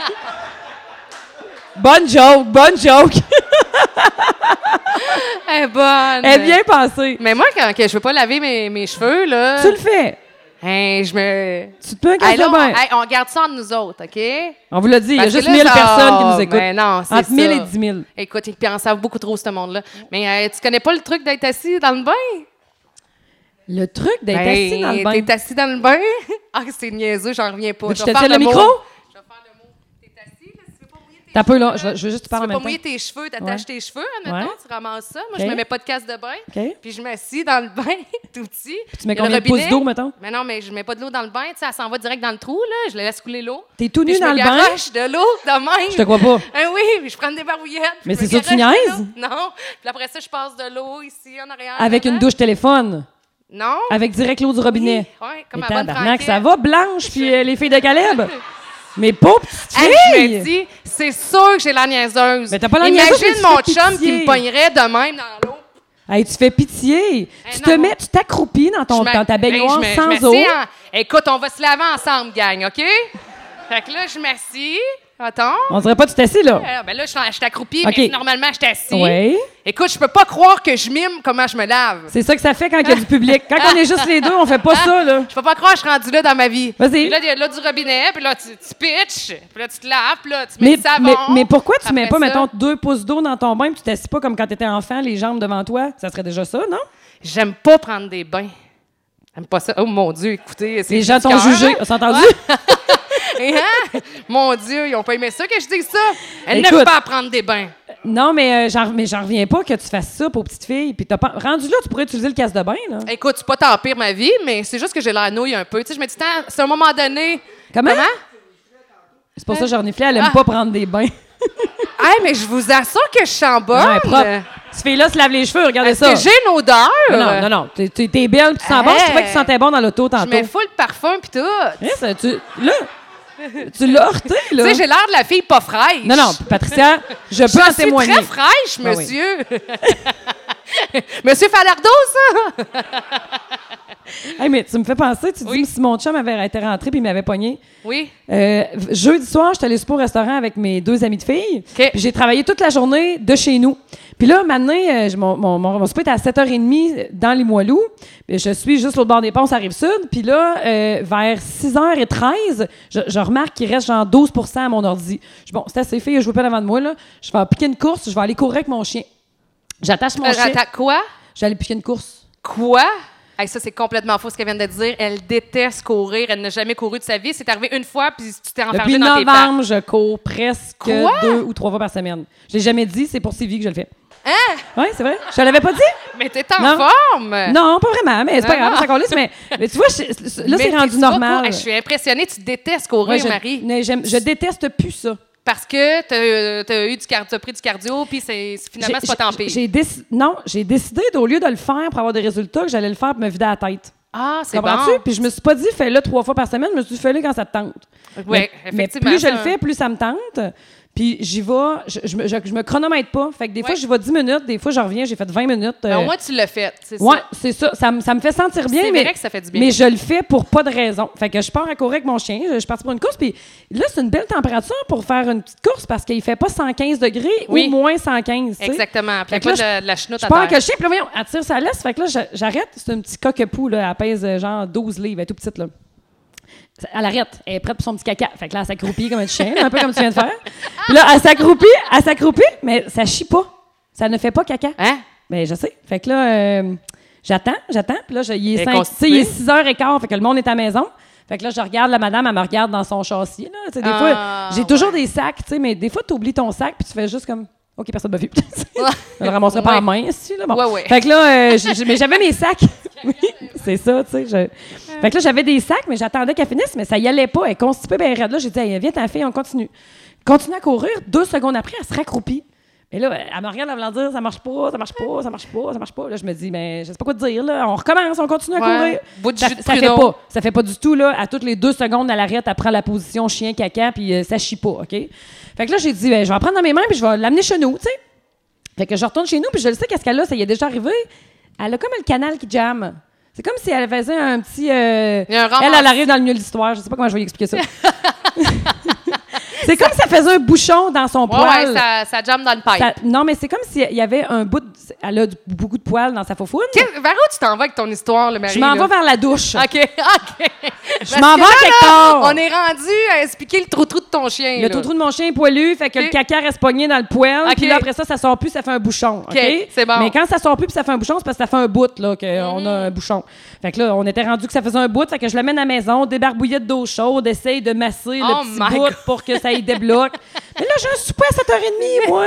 bonne joke, bonne joke. Elle est bonne. Elle est bien pensée. Mais moi, quand que je veux pas laver mes, mes cheveux, là. Tu le fais. hein, je me. Tu te casse Hey, on, hey, on garde ça entre nous autres, OK? On vous l'a dit, il y a juste là, 1000 ça- personnes qui nous écoutent. Ben non, c'est Entre 1000 ça. et 10 000. Écoute, ils en savent beaucoup trop, ce monde-là. Mais euh, tu connais pas le truc d'être assis dans le bain? Le truc d'être Ben, assis dans le bain. T'es assis dans le bain? Ah, c'est niaiseux, j'en reviens pas. Je vais te faire le mot. micro? Je vais faire le mot. T'es assis, là, si tu veux pas mouiller tes T'as peu, là. Je veux, je veux juste te Tu parler veux en pas mouiller tes cheveux, t'attaches Ouais. tes cheveux, admettons, Ouais. tu ramasses ça. Moi, OK. je me mets pas de casse de bain. Puis je m'assis dans le bain, tout petit. Tu mets combien de pouces d'eau, mettons? Mais non, mais je mets pas de l'eau dans le bain, tu sais, elle s'en va direct dans le trou, là. Je la laisse couler l'eau. T'es tout Puis nu je dans le bain? garoche de l'eau de même. Je te crois pas. Ah oui, puis je prends des barbouillettes. puis Mais je c'est ça, tu niaises? Non. Puis après ça, je passe de l'eau ici en arrière. Avec une douche téléphone. Non? Avec direct l'eau du robinet. Oui, comme Mais à bonne tabarnak, franquette. ça va, Blanche, puis euh, les filles de Caleb? Mais pauvre petite Hey, je me dis, c'est sûr que j'ai la niaiseuse. Mais t'as pas la niaiseuse, mais Imagine mon chum qui me pognerait de même dans l'eau. Hey, tu fais pitié. tu te mets, tu t'accroupis dans, ton, dans ta baignoire sans eau. en- Écoute, on va se laver ensemble, gang, OK? Fait que là, je m'assis. Attends. On dirait pas que tu t'assis, là. Euh, ben là, je suis accroupie, mais normalement, je suis assis. Oui. Écoute, je peux pas croire que je mime comment je me lave. C'est ça que ça fait quand il y a du public. Quand on est juste les deux, on fait pas ça, là. Je peux pas croire que je suis rendue là dans ma vie. Vas-y. Là, il y a là du robinet, puis là, tu, tu pitches, puis là, tu te laves, puis là, tu mets Mais, du savon. mais, mais pourquoi tu mets pas, ça, mettons, deux pouces d'eau dans ton bain puis tu t'assis pas comme quand t'étais enfant, les jambes devant toi? Ça serait déjà ça, non? J'aime pas prendre des bains. J'aime pas ça. Oh mon Dieu, écoutez. Les gens t'ont jugé. T'as entendu? Hein? Mon Dieu, ils ont pas aimé ça que je dise ça. Elle Écoute. n'aime pas à prendre des bains. Non, mais euh, j'en mais j'en reviens pas que tu fasses ça pour petites filles. Puis t'as pas rendu là, tu pourrais utiliser le casse de bain là. Écoute, c'est pas tant pire ma vie, mais c'est juste que j'ai l'air nouille un peu. Tu sais, je me dis, Tant, c'est un moment donné. Comment? Comment? C'est pour ça que Jorniflé, elle aime Ah. pas prendre des bains. Hey, mais je vous assure que je sens bonne. Ouais, propre. Cette fille-là se lave les cheveux, regardez Est-ce ça. que j'ai une odeur? Non, non, non, non. T'es- T'es t'es belle, tu sens bon. Je trouvais que tu sentais bon dans l'auto Je tantôt. mets full parfum pis tout. Hein, ça, tu, là, tu l'as heurté, Tu là. sais, j'ai l'air de la fille pas fraîche. Non, non, Patricia, je peux Je en suis témoigner. très fraîche, Ah oui. monsieur. monsieur Falardeau, ça? Hey, mais tu me fais penser, tu Oui. dis si mon chum avait été rentré puis il m'avait pogné. Oui. Euh, jeudi soir, j'étais allée souper au restaurant avec mes deux amis de filles. OK. Puis j'ai travaillé toute la journée de chez nous. Puis là, maintenant, euh, mon, mon, mon, mon souper était à 7h30 dans les Moilous. Je suis juste l'autre bord des ponts, ça arrive sud. Puis là, euh, vers 6h13, je, je remarque qu'il reste genre 12% à mon ordi. Je bon, c'est assez fait, je veux pas devant de moi. Là. Je vais piquer une course, je vais aller courir avec mon chien. J'attache mon Euh, chien. quoi? Je vais aller piquer une course. Quoi? Hey, ça, c'est complètement faux ce qu'elle vient de dire. Elle déteste courir. Elle n'a jamais couru de sa vie. C'est arrivé une fois, puis tu t'es enfermé Depuis dans tes novembre, je cours presque Quoi? deux ou trois fois par semaine. Je l'ai jamais dit, c'est pour Sylvie que je le fais. Hein? Oui, c'est vrai. Je te l'avais pas dit? Mais t'es en Non. forme! Non, pas vraiment, mais c'est pas grave, lisse, mais, mais tu vois, je- là, c'est rendu normal. je suis impressionnée. Tu détestes courir, Ouais, je, Marie. je déteste plus ça. Parce que t'as t'as eu du cardio, t'as pris du cardio, puis c'est finalement, c'est pas tant déc- Non, j'ai décidé d'au lieu de le faire pour avoir des résultats, que j'allais le faire pour me vider la tête. Ah, c'est Comprends-tu? bon. Puis je me suis pas dit, fais-le trois fois par semaine, je me suis dit, fais-le quand ça te tente. Oui, mais, mais effectivement. plus je le fais, plus ça me tente. Puis j'y vais, je, je, me- je- je me chronomètre pas. Fait que des fois, Ouais. j'y vais 10 minutes, des fois, je reviens, j'ai fait 20 minutes. Mais euh, au moins, tu l'as fait. C'est Ouais, ça. c'est ça. Ça, me- ça me fait sentir bien, C'est mais, vrai que ça fait du bien. mais je le fais pour pas de raison. Fait que je pars à courir avec mon chien, je suis partie pour une course, puis là, c'est une belle température pour faire une petite course parce qu'il fait pas 115 degrés Oui. ou moins 115. tu sais. Exactement. Puis Fait il que là, pas de, de la chenoute Je à pars avec terre. le chien, puis là, voyons, elle tire sa laisse. Fait que là, je- j'arrête. C'est un petit coque-pou, là. Elle pèse euh, genre 12 livres, elle est tout petite, là. Elle arrête. Elle est prête pour son petit caca. Fait que là, elle s'accroupit comme un chien, là, un peu comme tu viens de faire. Puis là, elle s'accroupit, elle s'accroupit, mais ça chie pas. Ça ne fait pas caca. Hein? Ben, je sais. Fait que là, euh, j'attends, j'attends. Puis là, je- il est, cinq- il est constipée? 6 h 15 Fait que le monde est à la maison. Fait que là, je regarde la madame, elle me regarde dans son châssis. Là. Des Ah, fois, j'ai toujours ouais. des sacs, tu sais, mais des fois, tu oublies ton sac, puis tu fais juste comme. OK, personne ne m'a vu. je le ramasserai pas en main, ici, là. Bon. Ouais, ouais. Fait que là, euh, j- mais j'avais mes sacs. oui, c'est ça, tu sais. je- Fait que là, j'avais des sacs, mais j'attendais qu'elle finisse, mais ça y allait pas. Elle est constipée, ben raide. Là, j'ai dit, Hey, viens, ta fille, on continue. Continue à courir. Deux secondes après, elle se raccroupit. Et là, elle me regarde, elle me dire, ça marche pas, ça marche pas, ça marche pas, ça marche pas. Là, je me dis, mais je sais pas quoi te dire, là. On recommence, on continue à Ouais. courir. Ça, ça fait pas. Ça fait pas du tout, là. À toutes les deux secondes, elle arrête, elle prend la position chien-caca, puis euh, ça chie pas, OK? Fait que là, j'ai dit, ben, je vais la prendre dans mes mains, puis je vais l'amener chez nous, tu sais. Fait que je retourne chez nous, puis je le sais qu'est-ce qu'elle a, ça y est déjà arrivé. Elle a comme le canal qui jamme. C'est comme si elle faisait un petit. euh, elle, elle arrive dans le milieu de l'histoire. Je sais pas comment je vais expliquer ça. c'est comme si elle faisait un bouchon dans son Ouais, poil. ouais, ça, ça jamme dans le pipe. Ça- non, mais c'est comme s'il y avait un bout. de- elle a du- beaucoup de poils dans sa faufoune. Quel- vers où tu t'en vas avec ton histoire, le Marie? Je m'en vais vers la douche. OK, OK. Je m'en vais quelque part. On est rendu à expliquer le trou-trou de ton chien. Le trou-trou de mon chien est poilu, fait que le caca reste pogné dans le poêle. Ok. Puis là, après ça, ça sort plus, ça fait un bouchon. OK? c'est bon. Mhm. Mais quand ça sort plus puis ça fait un bouchon, c'est parce que ça fait un bout, là, qu'on a un bouchon. Fait que là, on était rendu que ça faisait un bout, fait que je l'amène à la maison, débarbouillette d'eau chaude, essaye de masser Oh le my petit bout God. pour que ça il débloque. Mais là, j'ai un souper à 7h30, moi.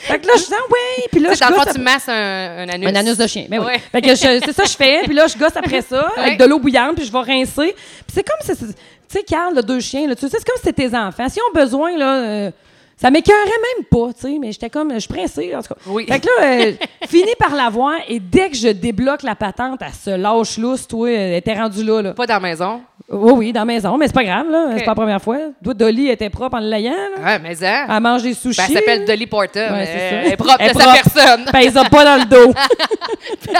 Fait que là, je dis, ah, ouais. Puis là, je le fond, gosse tu masses un, un anus. un anus de chien, ben oui. Ouais. Fait que c'est ça que je fais, puis là, je gosse après ça, avec de l'eau bouillante, puis je vais rincer. Puis c'est comme si, tu sais, Carl, là, deux chiens, là, tu sais, c'est comme si c'était tes enfants. S'ils ont besoin, là, euh, ça m'écœurait même pas, tu sais, mais j'étais comme, je suis pressée, en tout cas. Oui. Fait que là, euh, fini par l'avoir, et dès que je débloque la patente, elle se lâche lousse, toi, elle était rendue là, là. Pas dans la maison? Oui, oui, dans la maison, mais c'est pas grave, là, c'est pas la première fois. Toi, Dolly était propre en layant, là. Ouais, mais ça. Elle mange des sushis. Ben, elle s'appelle Dolly Porter. Ouais, c'est ça. Elle est propre Elle de sa propre. personne. Pèse pas dans le dos.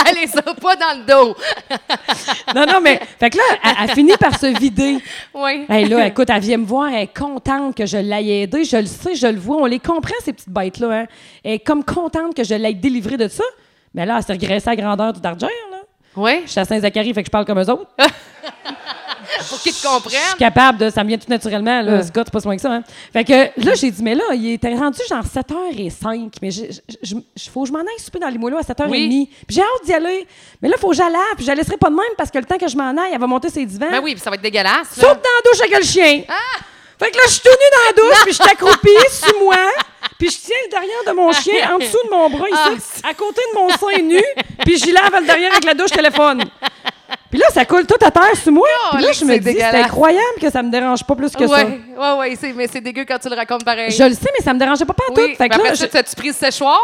elle les a pas dans le dos. non, non, mais, fait que là, elle, elle finit par se vider. Oui. Hey, là, écoute, elle vient me voir, elle est contente que je l'aille aidée. Je le sais, je le vois. On les comprend, ces petites bêtes-là. Hein. Elle est comme contente que je l'aille délivrée de ça. Mais là, elle s'est regressée à grandeur tout d'argent, là. Oui. Je suis à Saint-Zacharie, fait que je parle comme eux autres. Pour qu'ils te Je suis comprennent. capable de. Ça me vient tout naturellement, là. Scott, c'est pas loin que ça, hein. Fait que là, j'ai dit, mais là, il était rendu genre 7h05. Mais il faut que je m'en aille souper dans les moulins à 7h30. Oui. Puis j'ai hâte d'y aller. Mais là, il faut que j'aille. Puis je la laisserai pas de même parce que le temps que je m'en aille, elle va monter ses divans. Ben oui, puis ça va être dégueulasse. Saute dans la douche avec le chien. Ah! Fait que là, je suis tout nue dans la douche, puis je suis accroupie sous moi, puis je tiens le derrière de mon chien en dessous de mon bras Ah, ici, à côté de mon sein nu, puis j'y lave le derrière avec la douche téléphone. Puis là, ça coule tout à terre sous moi. Puis là, je me dis, c'est incroyable que ça me dérange pas plus que ça. Ouais, ouais, c'est- mais c'est dégueu quand tu le racontes pareil. Je le sais, mais ça me dérangeait pas pas tout. oui, Fait mais que là, je- tu pris le séchoir?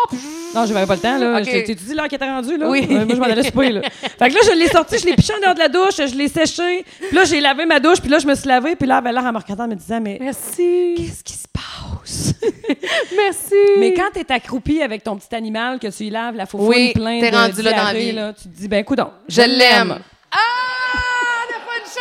Non, j'avais pas le temps, là. Ok. Je t'ai- T'es-tu dit l'heure qui était rendue, là? Oui. Euh, moi, je m'en allais souper, là. Fait que là, je l'ai sorti, je l'ai piché en dehors de la douche, je l'ai séché. Puis là, j'ai lavé ma douche, puis là, je me suis lavée, puis là, avait l'air en me regardant, me disant, mais Merci. qu'est-ce qui se passe? Merci. Mais quand t'es accroupi avec ton petit animal, que tu y laves la foufoune Oui, plein de rendu là dans la vie. là, tu te dis, ben, écoute Je l'aime. Ah, le punché!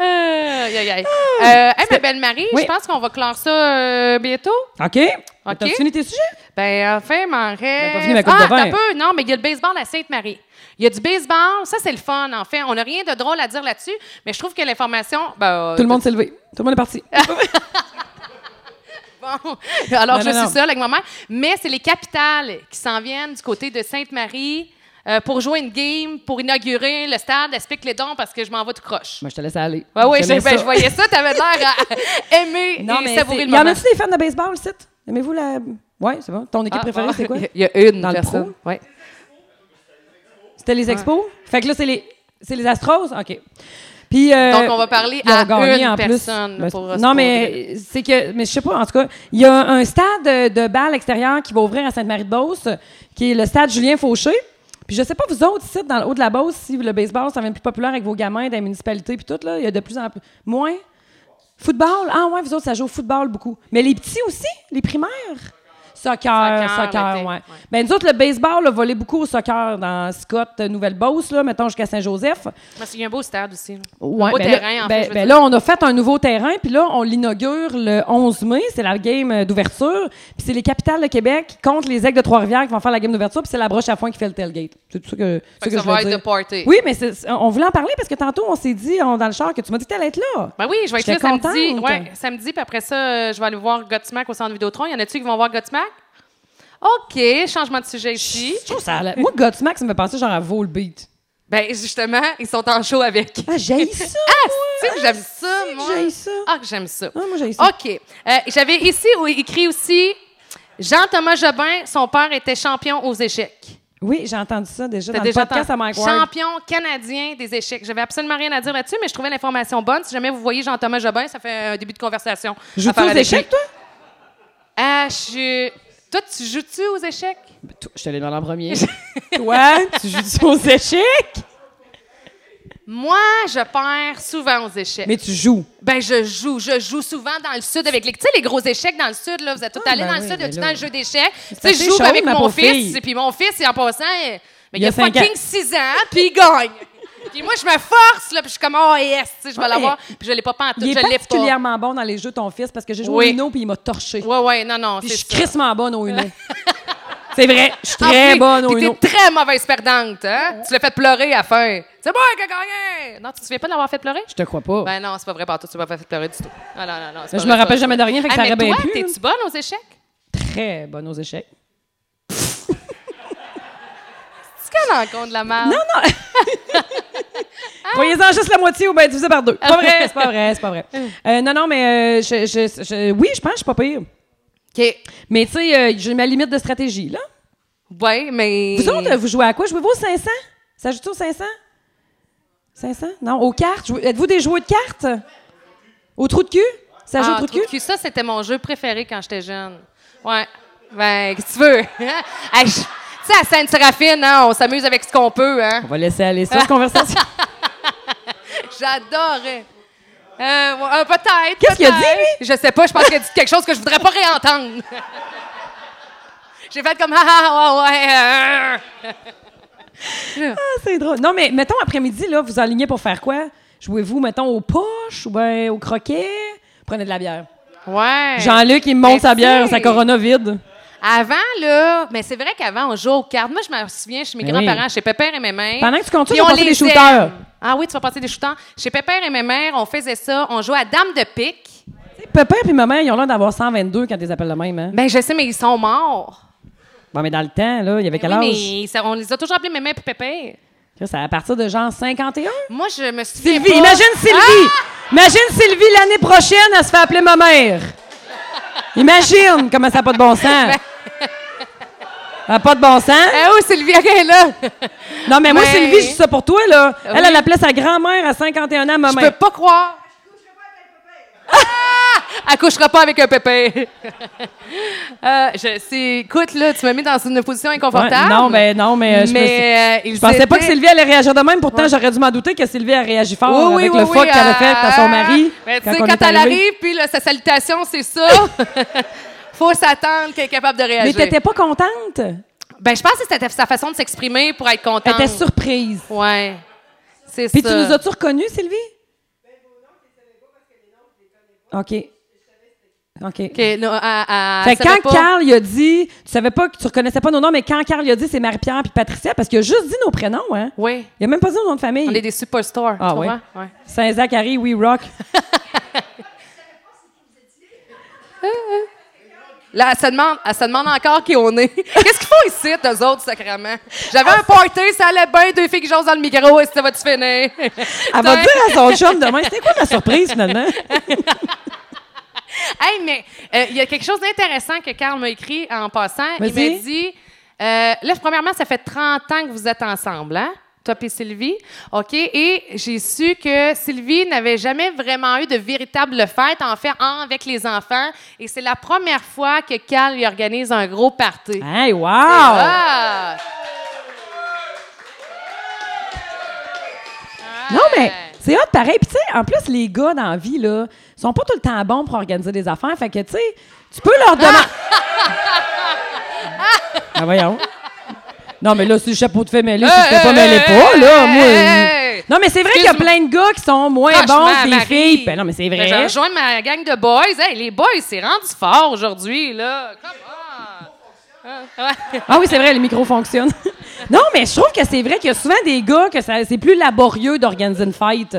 Aïe, aïe, aïe. Euh, hey, ma belle-Marie, Oui. je pense qu'on va clore ça euh, bientôt. OK. OK. T'as fini tes sujets? Ben, enfin, m'en reste. pas fini ma coupe ah, de vin. t'as peu. Non, mais il y a le baseball à Sainte-Marie. Il y a du baseball, ça c'est le fun, en fait. On n'a rien de drôle à dire là-dessus, mais je trouve que l'information. Ben, Tout le monde s'est levé. Tout le monde est parti. Alors Non, je non, suis non. seule avec ma mère. Mais c'est les capitales qui s'en viennent du côté de Sainte-Marie euh, pour jouer une game, pour inaugurer le stade. Explique les dons parce que je m'en vais tout croche. Moi, je te laisse aller. Ouais, oui, je, ben, ça. je voyais ça. T'avais l'air à aimer Non, et mais savourer le y en moment. a-tu des fans de baseball, ici? Aimez-vous la. Oui, c'est bon. Ton équipe Ah, préférée, ah, c'est quoi? Il y a une Dans le personne. Ouais. C'était les Expos? Fait que là, c'est les, c'est les Astros? OK. Puis, euh, Donc, on va parler à une en plus. personne. Ben, pour non, mais c'est que, mais je sais pas, en tout cas, il y a un stade de, balle extérieur qui va ouvrir à Sainte-Marie-de-Beauce, qui est le stade Julien Fauché. Puis je sais pas, vous autres, ici, dans le haut de la Beauce, si le baseball, ça devient plus populaire avec vos gamins dans les municipalités, puis tout, là, il y a de plus en plus. Moins? Football? Ah ouais, vous autres, ça joue au football beaucoup. Mais les petits aussi, les primaires? Soccer, Soccer, soccer, ouais. ouais. Ben, nous autres, le baseball, a volé beaucoup au soccer dans Scott, euh, Nouvelle-Beauce, là, mettons jusqu'à Saint-Joseph. Parce qu'il y a un beau stade aussi. là. Ouais, un beau ben terrain, là, en ben- fait. ben là, on a fait un nouveau terrain, puis là, on l'inaugure le 11 mai. C'est la game euh, d'ouverture. Puis c'est les capitales de Québec contre les Aigles de Trois-Rivières qui vont faire la game d'ouverture, puis c'est la broche à foin qui fait le tailgate. C'est tout ça que, ça que que ça je va être dire. de party. Oui, mais on voulait en parler parce que tantôt, on s'est dit on- dans le char que tu m'as dit que t'allais être là. Ben oui, je vais être là samedi. Ouais, samedi, puis après ça, euh, je vais aller voir Godsmack au centre Vidéotron. Y en a-tu qui vont voir Godsmack? OK, changement de sujet ici. Je trouve ça. a l'air- Moi, Godsmack, ça me penser genre à Volbeat. Ben, justement, ils sont en show avec. Ah, j'ai ça. Tu sais que j'aime ça, moi. J'ai ça. Ah, que j'aime ça. Ah, moi, j'ai ça. OK. Euh, J'avais ici écrit aussi Jean-Thomas Jobin, son père était champion aux échecs. Oui, j'ai entendu ça déjà dans déjà le podcast à entendu? Mike Ward. Champion canadien des échecs. J'avais absolument rien à dire là-dessus, mais je trouvais l'information bonne. Si jamais vous voyez Jean-Thomas Jobin, ça fait un début de conversation. Joues-tu aux échecs, toi? Ah, je... Toi, tu joues-tu aux échecs? Ben, toi, Je te l'ai demandé en premier. toi, tu joues aux échecs? Moi, je perds souvent aux échecs. Mais tu joues. Ben, je joue. Je joue souvent dans le sud avec les. Tu sais, les gros échecs dans le sud, là. Vous êtes tout Ah, allés ben dans le sud, il y a tout dans le jeu d'échecs. Tu sais, je joue avec mon fils. Et puis mon fils, il en passant, mais il, Il a a fucking ans. 6 ans, puis il gagne. Puis moi, je me force, là, puis je suis comme, oh yes, tu sais, je vais Ouais, l'avoir. Puis je l'ai pas pantoute, Il est je l'ai pas. particulièrement bon dans les jeux, ton fils, parce que j'ai joué Oui. au Uno puis il m'a torché. Ouais, ouais, non, non, Puis c'est je suis crissement bonne au Uno. c'est vrai, je suis Ah très oui, bonne au puis Uno. t'es très mauvaise perdante, hein? Tu l'as fait pleurer à la fin. C'est moi qui ai gagné! Non, tu te souviens pas de l'avoir fait pleurer? Je te crois pas. Ben non, c'est pas vrai, partout, tu m'as pas fait pleurer du tout. Ah non, non, non. c'est pas je me rappelle jamais de rien, fait que Ah, ça aurait bien pu, t'es-tu bonne aux échecs? Très bonne aux échecs. Tu qu'elle en compte de la merde? Non, non. Croyez-en juste la moitié ou bien divisé par deux. Pas vrai, c'est pas vrai, c'est pas vrai. Euh, non, non, mais euh, je, je- je- oui, je pense que je suis pas pire. OK. Mais tu sais, euh, j'ai ma limite de stratégie, là. Ouais, mais. Vous autres, vous jouez à quoi? Jouez-vous au 500? Ça joue-tu au 500? 500? Non, aux cartes? Êtes-vous des joueurs de cartes? Au trou de cul? Ça joue Ah, au trou de cul? cul, Ça, c'était mon jeu préféré quand j'étais jeune. Ouais. Ben, qu'est-ce que tu veux? Hey, tu sais, à Sainte-Séraphine, hein, on s'amuse avec ce qu'on peut, hein? On va laisser aller ça, cette conversation. J'adorais. Euh, euh, peut-être. Qu'est-ce qu'il a dit, peut-être. Je sais pas, je pense qu'il a dit quelque chose que je voudrais pas réentendre. J'ai fait comme, ah, ah, ouais, ouais. euh. Ah, c'est drôle. Non, mais mettons, après-midi, là, vous alignez pour faire quoi? Jouez-vous, mettons, aux poches ou bien au croquet? Prenez de la bière. Ouais. Jean-Luc, il me monte Mais sa bière, sa Corona vide. Avant, là, mais c'est vrai qu'avant, on jouait aux cartes. Moi, je me souviens chez mes Ben grands-parents, chez Pépère et mes mères. Pendant que tu comptes ça, Puis on va on passer des shooters. Ah oui, tu vas passer des shooters. Chez Pépère et mes mères, on faisait ça. On jouait à Dame de pique. Papa et ma mère, ils ont l'air d'avoir 122 quand ils les appellent le même. Hein? Ben, je sais, mais ils sont morts. Bon, mais dans le temps, là, il y avait quel Ben Oui, âge? mais on les a toujours appelés Mémé et Pépère. C'est à partir de genre 51? Moi, je me souviens Sylvie, pas- imagine Sylvie! Ah! Imagine Sylvie l'année prochaine, elle se fait appeler ma mère. Imagine comment ça n'a pas de bon sens. Ça n'a pas de bon sens. Ah oh, Sylvie, OK, est là. Non, mais moi, Mais- Sylvie, je dis ça pour toi, là. Elle, Oui. elle appelait sa grand-mère à 51 ans ma Je peux pas croire. Ah! Accouchera pas avec un pépé. euh, je, écoute, là, tu m'as mis dans une position Ouais, inconfortable. non, mais non, mais euh, je, me mais, euh, je pensais pas que Sylvie allait réagir de même. Pourtant, j'aurais dû m'en douter que Sylvie a réagi fort Oui, oui, avec oui, le oui, fuck qu'elle a fait à son euh, mari. mais tu quand sais, quand elle arrive, puis là, sa salutation, c'est ça. Faut s'attendre qu'elle est capable de Mais réagir. t'étais pas contente? Ben, je pense que c'était sa façon de s'exprimer pour être Elle contente. était surprise. Ouais. C'est Puis ça. tu nous as-tu reconnus, Sylvie? OK. OK. OK, non, à- à- Fait elle que savait quand pas. Carl il a dit, tu savais pas que tu reconnaissais pas nos noms, mais quand Carl il a dit c'est Marie-Pierre puis Patricia, parce qu'il a juste dit nos prénoms, hein? Oui. Il a même pas dit nos noms de famille. On est des superstars. Ah, tu ouais. Saint-Zachary, We Rock. Là, elle se, demande, elle se demande encore qui on est. Qu'est-ce qu'ils font ici, eux autres, sacrément? J'avais un party, ça allait bien, deux filles qui jasent dans le micro, et ça va-tu finir? Elle va dire à son chum demain, c'était quoi la surprise finalement? Hey, mais euh, il y a quelque chose d'intéressant que Carl m'a écrit en passant. Il m'a dit euh, là, premièrement, ça fait 30 ans que vous êtes ensemble, hein? Et Sylvie. OK? Et j'ai su que Sylvie n'avait jamais vraiment eu de véritable fête, en fait, avec les enfants. Et c'est la première fois que Carl lui organise un gros party. Hey, wow! Ah! Non, mais c'est hot pareil. Puis, tu sais, en plus, les gars dans la vie, là, sont pas tout le temps bons pour organiser des affaires. Fait que, tu sais, tu peux leur demander. ah, voyons. Non, mais là, si le chapeau de fait mêlé, si fais pas mêler pas, là, moi. Non, mais c'est vrai qu'il y a plein de gars qui sont moins bons que Marie, filles. Ben non, mais c'est ben, vrai. rejoins ma gang de boys. Hey, les boys, c'est rendu fort aujourd'hui, là. Come on! Ah. Ah oui, c'est vrai, le micro fonctionne. non, mais je trouve que c'est vrai qu'il y a souvent des gars que c'est plus laborieux d'organiser une fête.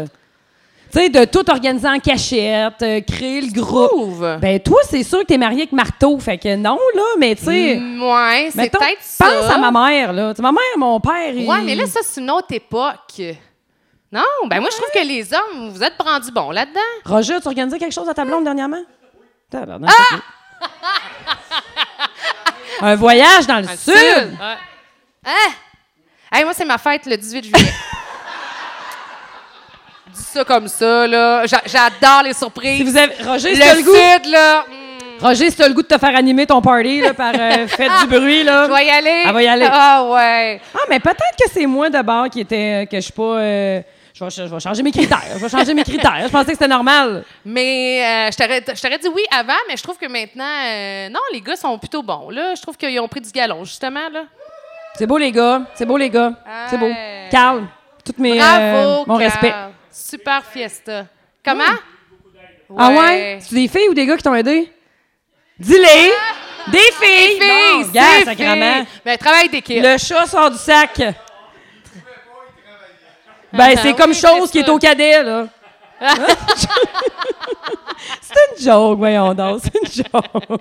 Tu sais, de tout organiser en cachette, euh, créer le groupe. Ben, toi, c'est sûr que t'es marié avec Marteau. Fait que non, là, mais tu sais. Mm, Ouais, c'est peut-être ça. Pense à ma mère, là. Tu sais, ma mère, mon père. il- Ouais, mais là, ça, c'est une autre époque. Non, ben moi, je trouve que les hommes, vous êtes rendus bons là-dedans. Roger, tu organisé quelque chose à ta blonde dernièrement? Ah! Un voyage dans le sud? Ouais. Hein? Hey, moi, c'est ma fête le 18 juillet. Dis ça comme ça, là. J'a- J'adore les surprises. Si vous avez, Roger, le le goût. sud, là. mm, Roger, si t'as le goût de te faire animer ton party là, par euh, Fête du bruit, là. Je vais y aller. Elle va y aller. Ah, ouais. Ah, mais peut-être que c'est moi de bord qui était. que je suis pas. euh, je, vais, je vais changer mes critères. Je vais changer mes critères. Je pensais que c'était normal. Mais euh, je t'aurais dit oui avant, mais je trouve que maintenant, euh, non, les gars sont plutôt bons. Là, je trouve qu'ils ont pris du galon, justement. Là. C'est beau, les gars. C'est beau, les gars. C'est beau. Carl, toutes mes. Bravo, euh, mon Carl. respect. Super fiesta. Comment? Ah ouais? C'est des filles ou des gars qui t'ont aidé? Dis-les! Des filles! Filles, Bon, c'est regarde, filles. sacrément. Ben, travail d'équipe. Le chat sort du sac. Ben, Ah, c'est comme oui, chose qui est au cadet, là. C'est une joke, voyons donc. C'est une joke.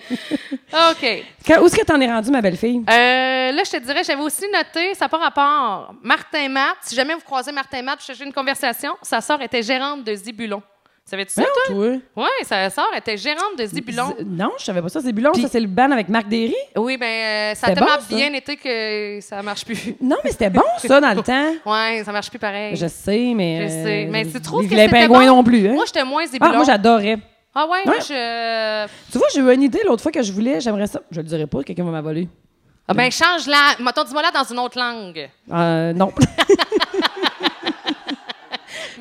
OK. Quand- où est-ce que t'en es rendue, ma belle-fille? Euh, là, je te dirais, j'avais aussi noté, ça pas rapport, Martin Matt. Si jamais vous croisez Martin Matt, vous cherchez une conversation, sa sœur était gérante de Zibulon. Savais-tu ça, toi? toi. Oui, sa sœur était gérante de Zibulon. Z- Non, je savais pas ça. C'est Bulon, Puis- ça, c'est le ban avec Marc Derry? Oui, ben euh, ça a tellement bon, ça. bien été que ça marche plus. Non, mais c'était bon, ça, dans le temps. Ouais, ça marche plus pareil. Je sais, mais. Je sais. euh, Mais tu trouves que c'était pingouins bon? non plus, hein? Moi, j'étais moins ah, Zibulon. moi, j'adorais. Ah ouais, moi, Ouais. je... Tu vois, j'ai eu une idée l'autre fois que je voulais. J'aimerais ça. Je le dirais pas, quelqu'un va m'avoler. Ah ben, change-la. Mettons, dis-moi-la dans une autre langue. Euh, non.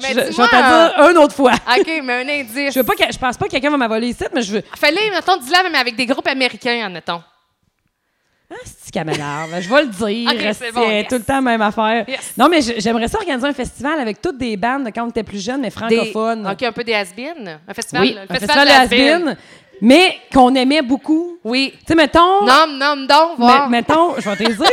Mais je, je vais dis-moi... te euh, dire une autre fois. OK, mais un indice. Je veux pas que, je pense pas que quelqu'un va m'avoler ici, mais je veux. Fallait, mettons, dis-la, mais avec des groupes américains, admettons. Ah, c'est camélarde. Je vais le dire. Ok, c'est c'est bon, yes. tout le temps la même affaire. Yes. Non, mais j'aimerais ça organiser un festival avec toutes des bandes de quand on était plus jeune, mais Des- francophones. OK, un peu des has-been. Un festival. Oui, le un festival de has-been. has mais qu'on aimait beaucoup. Oui. Tu sais, mettons. Nom, nom, donc, Mais, voir. mettons, je vais te dire,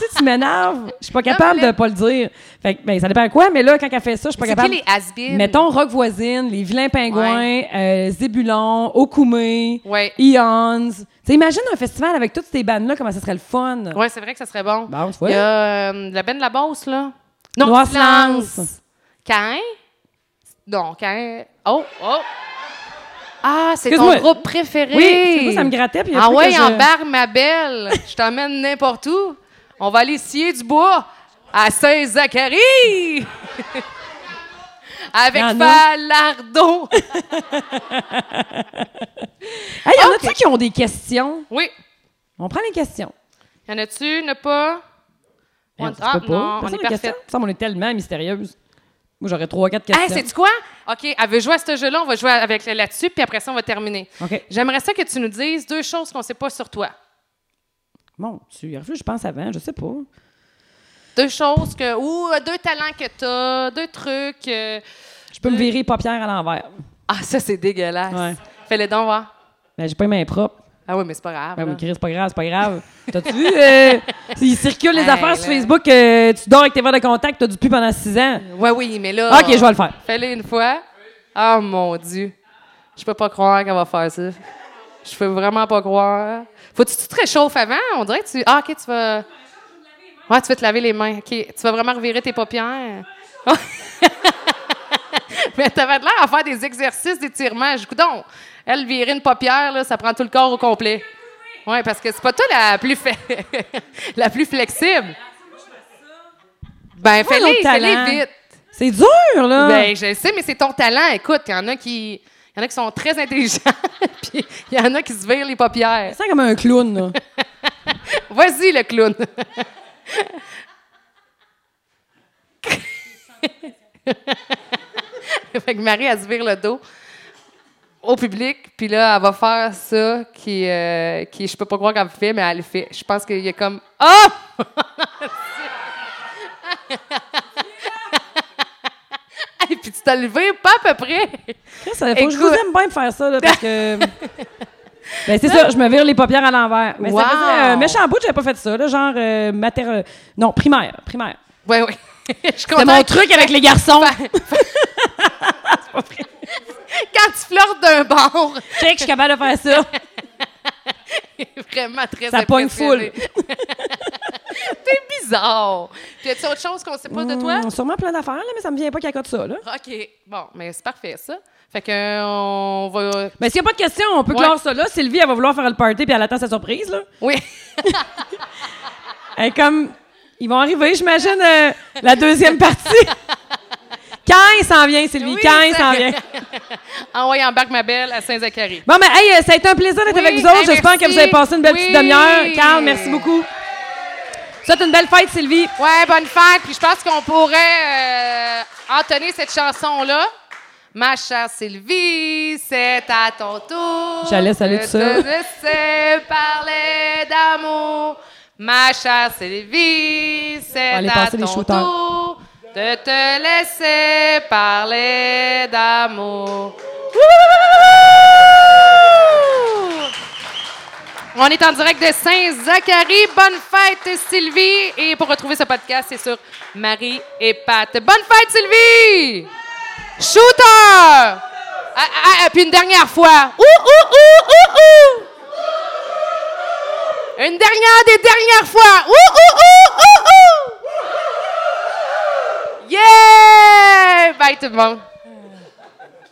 si tu m'énerves, je suis pas capable mais- de pas le dire. Fait que, ben, ça dépend à quoi, mais là, quand elle fait ça, je suis pas C'est capable. qui les? Mettons Rock Voisine, Les Vilains Pingouins, euh, Zébulon, Okoumé, Ouais. Eons. Tu sais, imagine un festival avec toutes ces bandes-là, comment ça serait le fun. Ouais, c'est vrai que ça serait bon. Bon, Il y a euh, la Ben de la Bosse, là. Non, Noir. Silence. Cain? Non, Cain. Oh, oh. Ah, c'est ton groupe préféré. Oui, moi, ça me grattait. Puis Ah ouais, que je- embarque, ma belle. Je t'emmène n'importe où. On va aller scier du bois à Saint-Zacharie. Avec Y en a. Falardeau. Hey, y en a-tu qui ont des questions? Oui. On prend les questions. Y en a-tu? Ne pas? Tu ah, pas. non, on est n'a de parfait. questions? Ça, on est tellement mystérieuse. Moi, j'aurais trois, quatre Hey, questions. sais-tu quoi? OK, elle veut jouer à ce jeu-là, on va jouer avec là-dessus, puis après ça, on va terminer. OK. J'aimerais ça que tu nous dises deux choses qu'on ne sait pas sur toi. Bon, tu y je pense avant, je sais pas. Deux choses que. Ou euh, deux talents que tu as, deux trucs. euh, Je peux me virer paupières à l'envers. Ah, ça, c'est dégueulasse. Ouais. Fais-le donc voir. Ben, j'ai pas les mains propres. Ah oui, mais c'est pas grave. Ben, mais Chris, c'est pas grave, c'est pas grave. T'as-tu vu? euh, il circule les Hey, affaires sur. Facebook que tu dors avec tes verres de contact, t'as du pu pendant six ans. Ouais, oui, mais là. OK, je vais le faire. Fais-le une fois. Oh mon Dieu. Je peux pas croire qu'elle va faire ça. Je peux vraiment pas croire. Faut-tu que tu te réchauffes avant? On dirait que tu. Ah, OK, tu vas. Ouais, tu vas te laver les mains. OK. Tu vas vraiment revirer tes paupières. Mais t'avais l'air à faire des exercices d'étirement. Je donc, elle, virer une paupière, là, ça prend tout le corps au complet. Oui, parce que c'est pas toi la plus, fa- la plus flexible. Ben, fais-les, fais-les vite. C'est dur, là. Ben, je sais, mais c'est ton talent. Écoute, il y en a qui. Il y en a qui sont très intelligents, puis il y en a qui se virent les paupières. c'est comme un clown, là. Vas-y, le clown. fait que Marie, elle se vire le dos au public, puis là, elle va faire ça qui, euh, qui je peux pas croire qu'elle fait, mais elle le fait. Je pense qu'il y a comme Ah! Et puis tu t'as levé pas à peu près. Chris, faut que je vous aime bien faire ça, là, parce que. Ben, c'est ça, je me vire les paupières à l'envers. Mais Wow. ça faisait un méchant bout, j'avais pas fait ça, là, genre euh, mater- Non, primaire, primaire. Oui, oui. C'est mon que- truc avec les garçons. Quand tu flirtes d'un bord, Check, je suis capable de faire ça. vraiment très Ça pogne impressionné. T'es bizarre. Puis y a-tu autre chose qu'on sait pas de toi? Hum, sûrement plein d'affaires, là, mais ça me vient pas qu'à côté de ça, là. OK. Bon, mais c'est parfait, ça. Fait que euh, on va... Mais s'il n'y a pas de question, on peut Ouais. clore ça là. Sylvie, elle va vouloir faire le party puis elle attend sa surprise, là. Oui. Elle est comme. Ils vont arriver, j'imagine, euh, la deuxième partie. Quand il s'en vient, Sylvie, Oui, quand il ça- s'en vient. Envoyez en barque ma belle à Saint-Zacharie. Bon, mais hey, euh, ça a été un plaisir d'être Oui, avec vous autres. hey, J'espère que vous avez passé une belle Oui. petite demi-heure. Carl, merci beaucoup. Souhaite une belle fête, Sylvie. Ouais, bonne fête. Puis je pense qu'on pourrait euh, entonner cette chanson-là. Ma chère Sylvie, c'est à ton tour. J'allais saluer tout ça. te laisser parler d'amour. Ma chère Sylvie, c'est à ton tour de te laisser parler d'amour. On est en direct de Saint-Zacharie. Bonne fête, Sylvie. Et pour retrouver ce podcast, c'est sur Marie et Pat. Bonne fête, Sylvie! Shooter! Ah, ah, ah, puis une dernière fois. Ouh, ouh, ouh, ouh, ouh. Une dernière des dernières fois. Ouh, ouh, ouh, ouh, ouh. Yeah! Bye tout le monde.